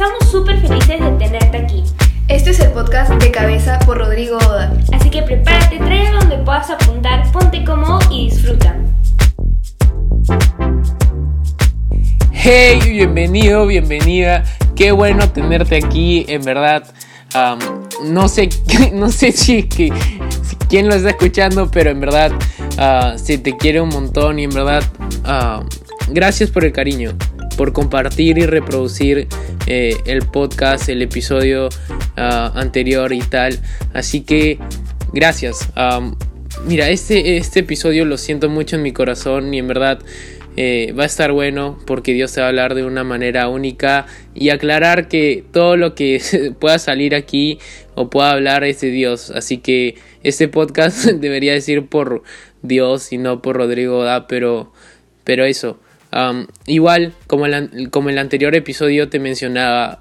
Estamos súper felices de tenerte aquí. Este es el podcast de cabeza por Rodrigo Oda. Así que prepárate, trae donde puedas apuntar, ponte cómodo y disfruta. Hey, bienvenido, bienvenida. Qué bueno tenerte aquí, en verdad. no sé, no sé si, que, quién lo está escuchando, pero en verdad uh, se te quiere un montón y en verdad uh, gracias por el cariño, por compartir y reproducir eh, el podcast, el episodio uh, anterior y tal. Así que gracias. mira, este, este episodio lo siento mucho en mi corazón y en verdad eh, va a estar bueno porque Dios te va a hablar de una manera única y aclarar que todo lo que pueda salir aquí o pueda hablar es de Dios. Así que este podcast debería decir por Dios y no por Rodrigo Da, pero, pero eso. Igual, como, como el anterior episodio te mencionaba,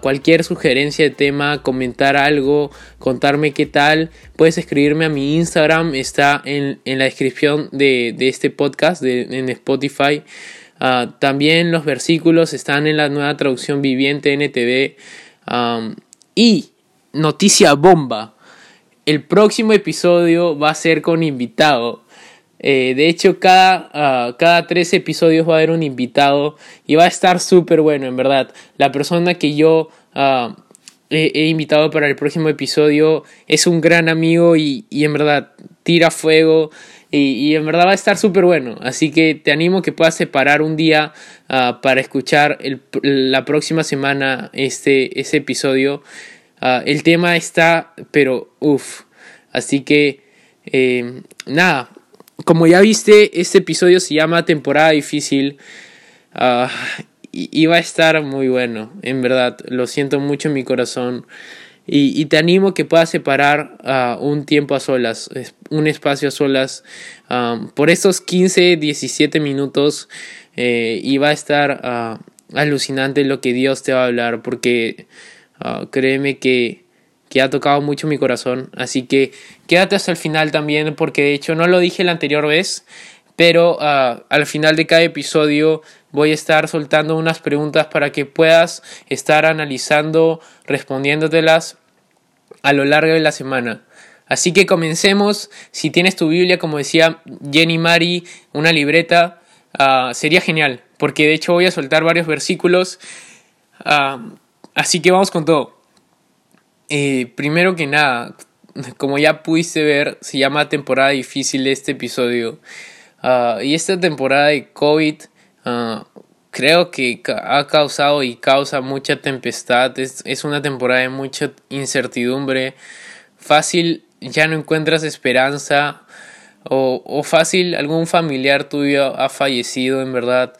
cualquier sugerencia de tema, comentar algo, contarme qué tal, puedes escribirme a mi Instagram, está en, la descripción de, este podcast en Spotify. Ah, también los versículos están en la nueva traducción viviente NTV. y noticia bomba. El próximo episodio va a ser con invitado. Eh, de hecho, cada, ah, cada tres episodios va a haber un invitado y va a estar súper bueno, en verdad. La persona que yo ah, he, invitado para el próximo episodio es un gran amigo y, en verdad tira fuego y, en verdad va a estar súper bueno. Así que te animo que puedas separar un día ah, para escuchar la próxima semana este, ese episodio. el tema está, pero uff. Así que, eh, nada, como ya viste, este episodio se llama Temporada Difícil. Uh, y, va a estar muy bueno, en verdad. Lo siento mucho en mi corazón. Y, te animo que puedas separar ah, un tiempo a solas, un espacio a solas, por estos 15, 17 minutos. Eh, y va a estar alucinante lo que Dios te va a hablar, porque créeme que que ha tocado mucho mi corazón. Así que quédate hasta el final también, porque de hecho no lo dije la anterior vez, pero ah, al final de cada episodio voy a estar soltando unas preguntas para que puedas estar analizando, respondiéndotelas a lo largo de la semana. Así que comencemos. Si tienes tu Biblia, como decía Jenny Mari, una libreta, ah, sería genial, porque de hecho voy a soltar varios versículos. Ah, así que vamos con todo. Eh, primero que nada, como ya pudiste ver, se llama temporada difícil este episodio. Ah, y esta temporada de COVID ah, creo que ha causado y causa mucha tempestad. Es, una temporada de mucha incertidumbre. Fácil ya no encuentras esperanza. O, o fácil algún familiar tuyo ha fallecido en verdad.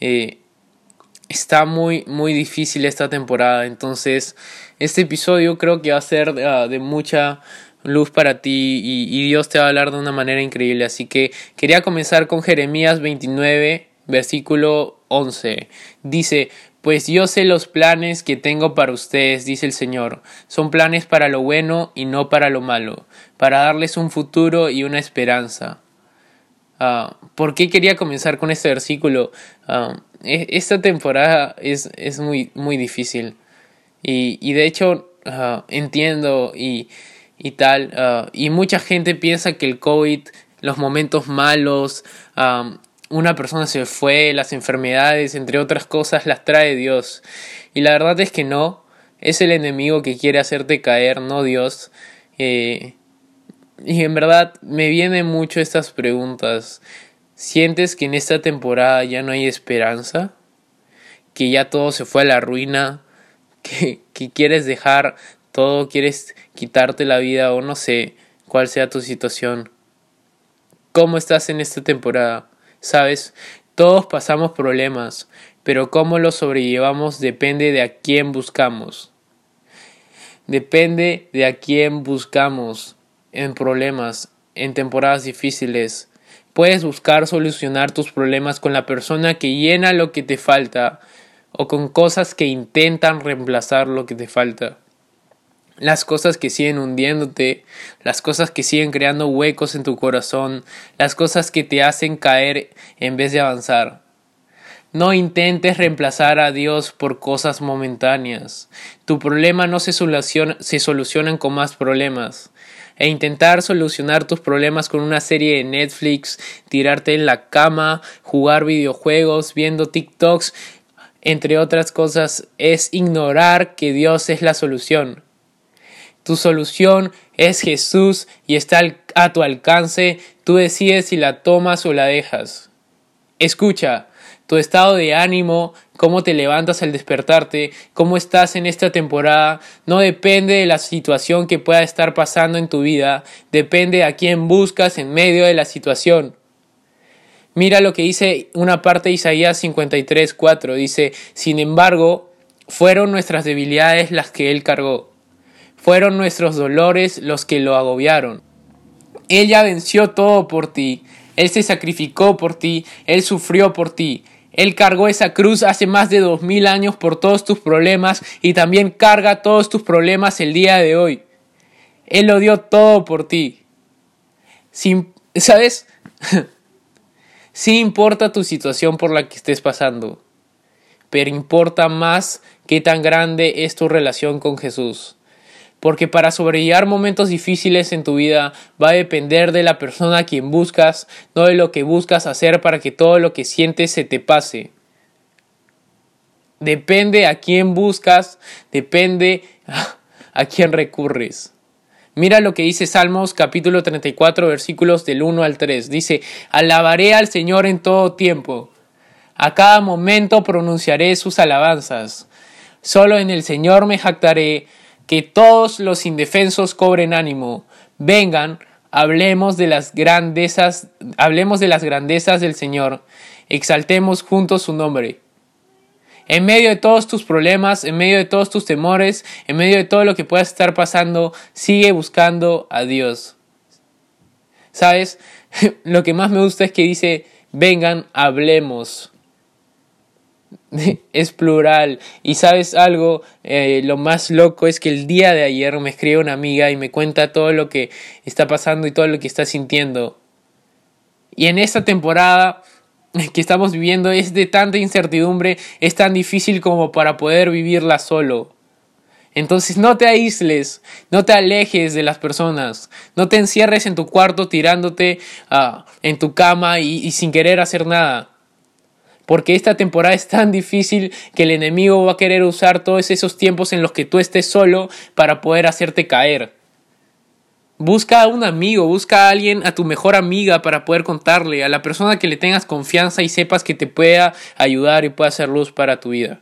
Eh, está muy muy difícil esta temporada entonces este episodio creo que va a ser ah, de mucha luz para ti y, Dios te va a hablar de una manera increíble así que quería comenzar con Jeremías 29 versículo 11 dice pues yo sé los planes que tengo para ustedes, dice el Señor. Son planes para lo bueno y no para lo malo, para darles un futuro y una esperanza. Ah, ¿Por qué quería comenzar con este versículo? Ah, e, esta temporada es, es muy, muy difícil. Y, y de hecho, ah, entiendo y, y tal. y mucha gente piensa que el COVID, los momentos malos, una persona se fue, las enfermedades, entre otras cosas, las trae Dios. Y la verdad es que no. Es el enemigo que quiere hacerte caer, no Dios. Eh, y en verdad me vienen mucho estas preguntas. ¿Sientes que en esta temporada ya no hay esperanza? ¿Que ya todo se fue a la ruina? ¿Que, quieres dejar todo? ¿Quieres quitarte la vida? O no sé cuál sea tu situación. ¿Cómo estás en esta temporada? Sabes, todos pasamos problemas, pero cómo los sobrellevamos depende de a quién buscamos. Depende de a quién buscamos en problemas, en temporadas difíciles. Puedes buscar solucionar tus problemas con la persona que llena lo que te falta o con cosas que intentan reemplazar lo que te falta. Las cosas que siguen hundiéndote, las cosas que siguen creando huecos en tu corazón, las cosas que te hacen caer en vez de avanzar. No intentes reemplazar a Dios por cosas momentáneas. Tu problema no se, soluciona, se solucionan con más problemas. E intentar solucionar tus problemas con una serie de Netflix, tirarte en la cama, jugar videojuegos, viendo TikToks, entre otras cosas, es ignorar que Dios es la solución. Tu solución es Jesús y está a tu alcance. Tú decides si la tomas o la dejas. Escucha, tu estado de ánimo, cómo te levantas al despertarte, cómo estás en esta temporada, no depende de la situación que pueda estar pasando en tu vida, depende a quién buscas en medio de la situación. Mira lo que dice una parte de Isaías 53, 4. Dice, sin embargo, fueron nuestras debilidades las que Él cargó. Fueron nuestros dolores los que lo agobiaron. Él ya venció todo por ti. Él se sacrificó por ti. Él sufrió por ti. Él cargó esa cruz hace más de dos mil años por todos tus problemas y también carga todos tus problemas el día de hoy. Él lo dio todo por ti. Sin, ¿Sabes? Sí importa tu situación por la que estés pasando, pero importa más qué tan grande es tu relación con Jesús. Porque para sobrellevar momentos difíciles en tu vida va a depender de la persona a quien buscas, no de lo que buscas hacer para que todo lo que sientes se te pase. Depende a quién buscas, depende a quién recurres. Mira lo que dice Salmos capítulo 34 versículos del 1 al 3. Dice, alabaré al Señor en todo tiempo. A cada momento pronunciaré sus alabanzas. Solo en el Señor me jactaré, que todos los indefensos cobren ánimo. Vengan, hablemos de las grandezas, hablemos de las grandezas del Señor. Exaltemos juntos su nombre. En medio de todos tus problemas, en medio de todos tus temores, en medio de todo lo que puedas estar pasando, sigue buscando a Dios. ¿Sabes? Lo que más me gusta es que dice, vengan, hablemos. Es plural. Y sabes algo, eh, lo más loco es que el día de ayer me escribe una amiga y me cuenta todo lo que está pasando y todo lo que está sintiendo. Y en esta temporada que estamos viviendo es de tanta incertidumbre, es tan difícil como para poder vivirla solo. Entonces no te aísles, no te alejes de las personas, no te encierres en tu cuarto tirándote uh, en tu cama y sin querer hacer nada. Porque esta temporada es tan difícil que el enemigo va a querer usar todos esos tiempos en los que tú estés solo para poder hacerte caer. Busca a un amigo, busca a alguien, a tu mejor amiga para poder contarle, a la persona que le tengas confianza y sepas que te pueda ayudar y pueda hacer luz para tu vida.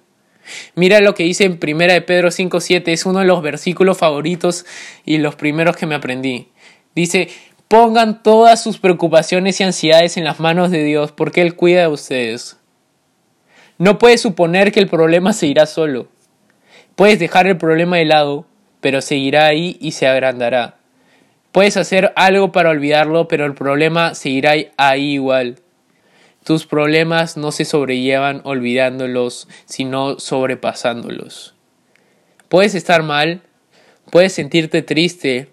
Mira lo que dice en Primera de Pedro 5.7, es uno de los versículos favoritos y los primeros que me aprendí. Dice, pongan todas sus preocupaciones y ansiedades en las manos de Dios porque Él cuida de ustedes. No puedes suponer que el problema se irá solo. Puedes dejar el problema de lado, pero seguirá ahí y se agrandará. Puedes hacer algo para olvidarlo, pero el problema seguirá ahí igual. Tus problemas no se sobrellevan olvidándolos, sino sobrepasándolos. Puedes estar mal, puedes sentirte triste,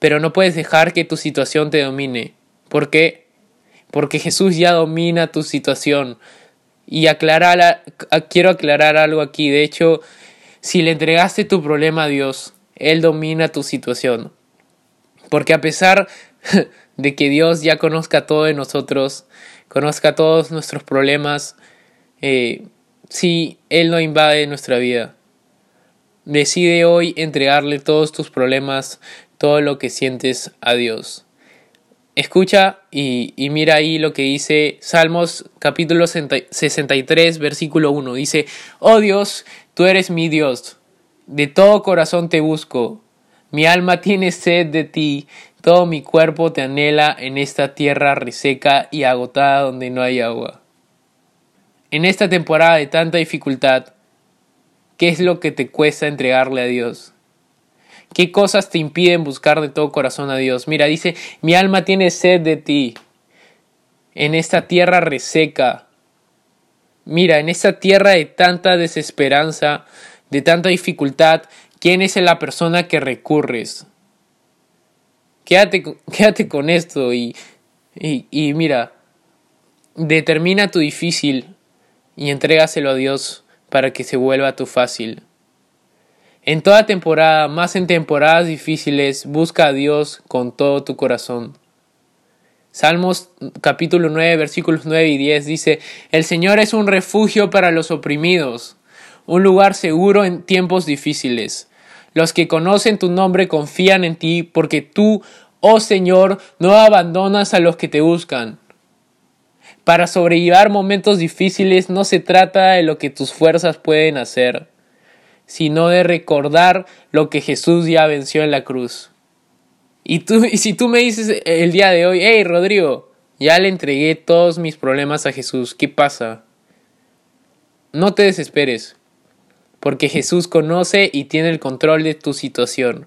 pero no puedes dejar que tu situación te domine. ¿Por qué? Porque Jesús ya domina tu situación. Y quiero aclarar algo aquí. De hecho, si le entregaste tu problema a Dios, Él domina tu situación. Porque a pesar de que Dios ya conozca todo de nosotros, conozca todos nuestros problemas, eh, si Él no invade nuestra vida. Decide hoy entregarle todos tus problemas, todo lo que sientes a Dios. Escucha y, y, mira ahí lo que dice Salmos capítulo 63 versículo 1. Dice, Oh Dios, tú eres mi Dios, de todo corazón te busco, mi alma tiene sed de ti, todo mi cuerpo te anhela en esta tierra reseca y agotada donde no hay agua. En esta temporada de tanta dificultad, ¿qué es lo que te cuesta entregarle a Dios? ¿Qué cosas te impiden buscar de todo corazón a Dios? Mira, dice, mi alma tiene sed de ti, en esta tierra reseca. Mira, en esta tierra de tanta desesperanza, de tanta dificultad, ¿Quién es la persona que recurres? Quédate, quédate con esto y, y, y mira, determina tu difícil, y entrégaselo a Dios para que se vuelva tu fácil. En toda temporada, más en temporadas difíciles, busca a Dios con todo tu corazón. Salmos capítulo 9 versículos 9 y 10 dice, El Señor es un refugio para los oprimidos, un lugar seguro en tiempos difíciles. Los que conocen tu nombre confían en ti porque tú, oh Señor, no abandonas a los que te buscan. Para sobrellevar momentos difíciles no se trata de lo que tus fuerzas pueden hacer sino de recordar lo que Jesús ya venció en la cruz. Y, tú, y si tú me dices el día de hoy, hey Rodrigo, ya le entregué todos mis problemas a Jesús, ¿qué pasa? No te desesperes, porque Jesús conoce y tiene el control de tu situación.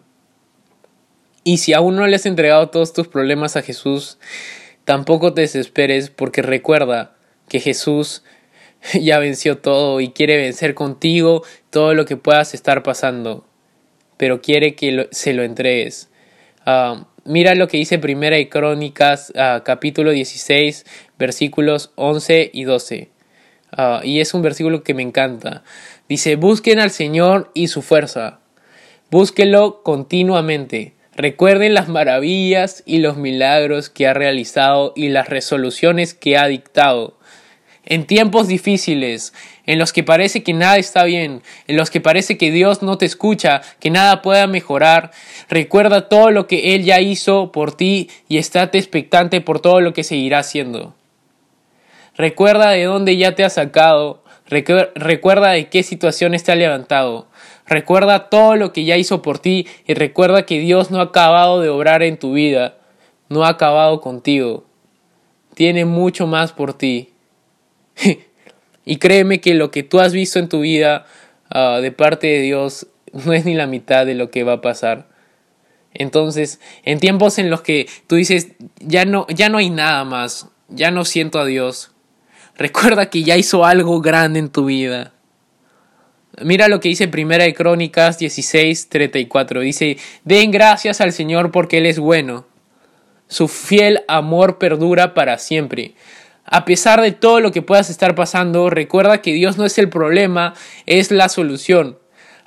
Y si aún no le has entregado todos tus problemas a Jesús, tampoco te desesperes, porque recuerda que Jesús ya venció todo y quiere vencer contigo todo lo que puedas estar pasando, pero quiere que se lo entregues. Ah, mira lo que dice Primera y Crónicas, ah, capítulo 16, versículos 11 y 12. Ah, y es un versículo que me encanta. Dice, busquen al Señor y su fuerza. Búsquelo continuamente. Recuerden las maravillas y los milagros que ha realizado y las resoluciones que ha dictado en tiempos difíciles, en los que parece que nada está bien, en los que parece que Dios no te escucha, que nada pueda mejorar, recuerda todo lo que Él ya hizo por ti y estate expectante por todo lo que seguirá haciendo. Recuerda de dónde ya te ha sacado, recuerda de qué situaciones te ha levantado, recuerda todo lo que ya hizo por ti y recuerda que Dios no ha acabado de obrar en tu vida, no ha acabado contigo, tiene mucho más por ti. y créeme que lo que tú has visto en tu vida ah, de parte de Dios no es ni la mitad de lo que va a pasar. Entonces, en tiempos en los que tú dices, ya no, ya no hay nada más, ya no siento a Dios, recuerda que ya hizo algo grande en tu vida. Mira lo que dice Primera de Crónicas 16, 34. Dice, den gracias al Señor porque Él es bueno. Su fiel amor perdura para siempre. A pesar de todo lo que puedas estar pasando, recuerda que Dios no es el problema, es la solución.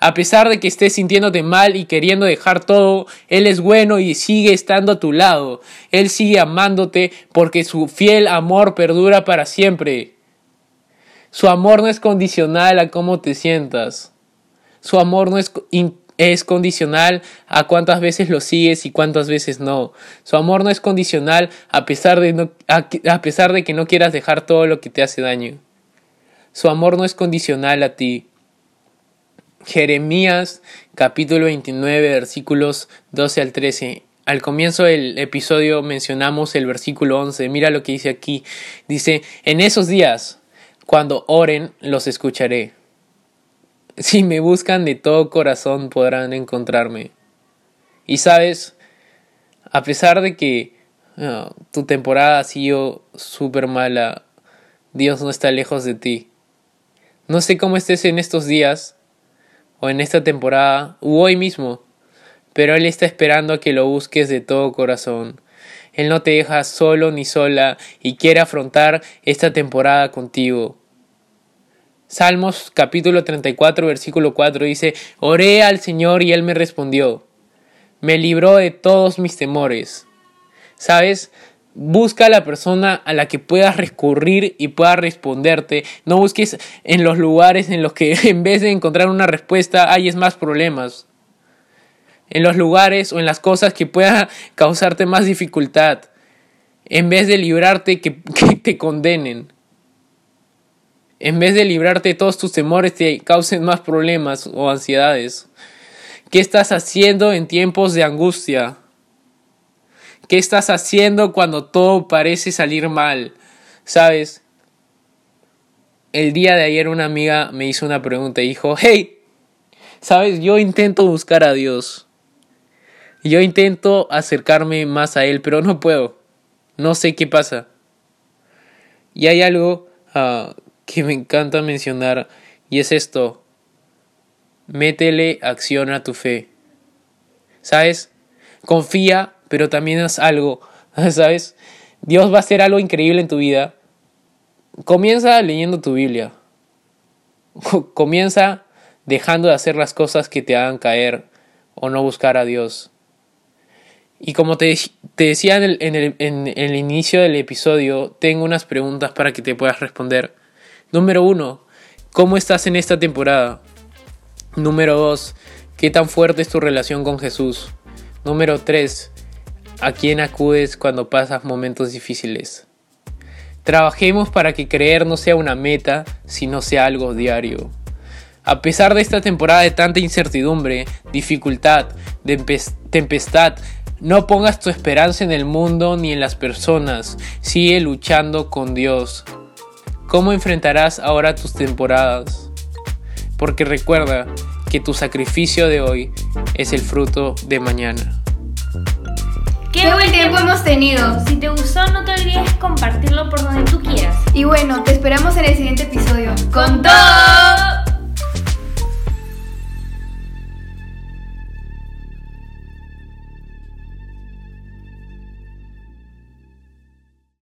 A pesar de que estés sintiéndote mal y queriendo dejar todo, Él es bueno y sigue estando a tu lado. Él sigue amándote porque su fiel amor perdura para siempre. Su amor no es condicional a cómo te sientas. Su amor no es es condicional a cuántas veces lo sigues y cuántas veces no. Su amor no es condicional a pesar de, a, pesar de que no quieras dejar todo lo que te hace daño. Su amor no es condicional a ti. Jeremías capítulo 29 versículos 12 al 13. Al comienzo del episodio mencionamos el versículo 11. Mira lo que dice aquí. Dice, en esos días, cuando oren, los escucharé. Si me buscan de todo corazón podrán encontrarme. Y sabes, a pesar de que ah, tu temporada ha sido súper mala, Dios no está lejos de ti. No sé cómo estés en estos días, o en esta temporada, u hoy mismo, pero Él está esperando a que lo busques de todo corazón. Él no te deja solo ni sola y quiere afrontar esta temporada contigo. Salmos capítulo 34 versículo 4 dice, Oré al Señor y Él me respondió, me libró de todos mis temores. ¿Sabes? Busca a la persona a la que puedas recurrir y pueda responderte. No busques en los lugares en los que en vez de encontrar una respuesta hay más problemas. En los lugares o en las cosas que puedan causarte más dificultad. En vez de librarte que, que te condenen en vez de librarte de todos tus temores, te causen más problemas o ansiedades. ¿Qué estás haciendo en tiempos de angustia? ¿Qué estás haciendo cuando todo parece salir mal? ¿Sabes? El día de ayer una amiga me hizo una pregunta y dijo, hey, ¿sabes? Yo intento buscar a Dios. Yo intento acercarme más a Él, pero no puedo. No sé qué pasa. Y hay algo uh, que me encanta mencionar y es esto. Métele acción a tu fe. ¿Sabes? Confía, pero también haz algo. ¿Sabes? Dios va a hacer algo increíble en tu vida. Comienza leyendo tu Biblia. Comienza dejando de hacer las cosas que te hagan caer o no buscar a Dios. Y como te, decía en el, en, el, en el inicio del episodio, tengo unas preguntas para que te puedas responder. Número uno, ¿cómo estás en esta temporada? Número dos, ¿qué tan fuerte es tu relación con Jesús? Número tres, ¿a quién acudes cuando pasas momentos difíciles? Trabajemos para que creer no sea una meta, sino sea algo diario. A pesar de esta temporada de tanta incertidumbre, dificultad, tempestad, no pongas tu esperanza en el mundo ni en las personas, sigue luchando con Dios. ¿Cómo enfrentarás ahora tus temporadas? Porque recuerda que tu sacrificio de hoy es el fruto de mañana. Qué, buen tiempo hemos tenido. Si te gustó, no te olvides compartirlo por donde tú quieras. Y bueno, te esperamos en el siguiente episodio. ¡Con todo!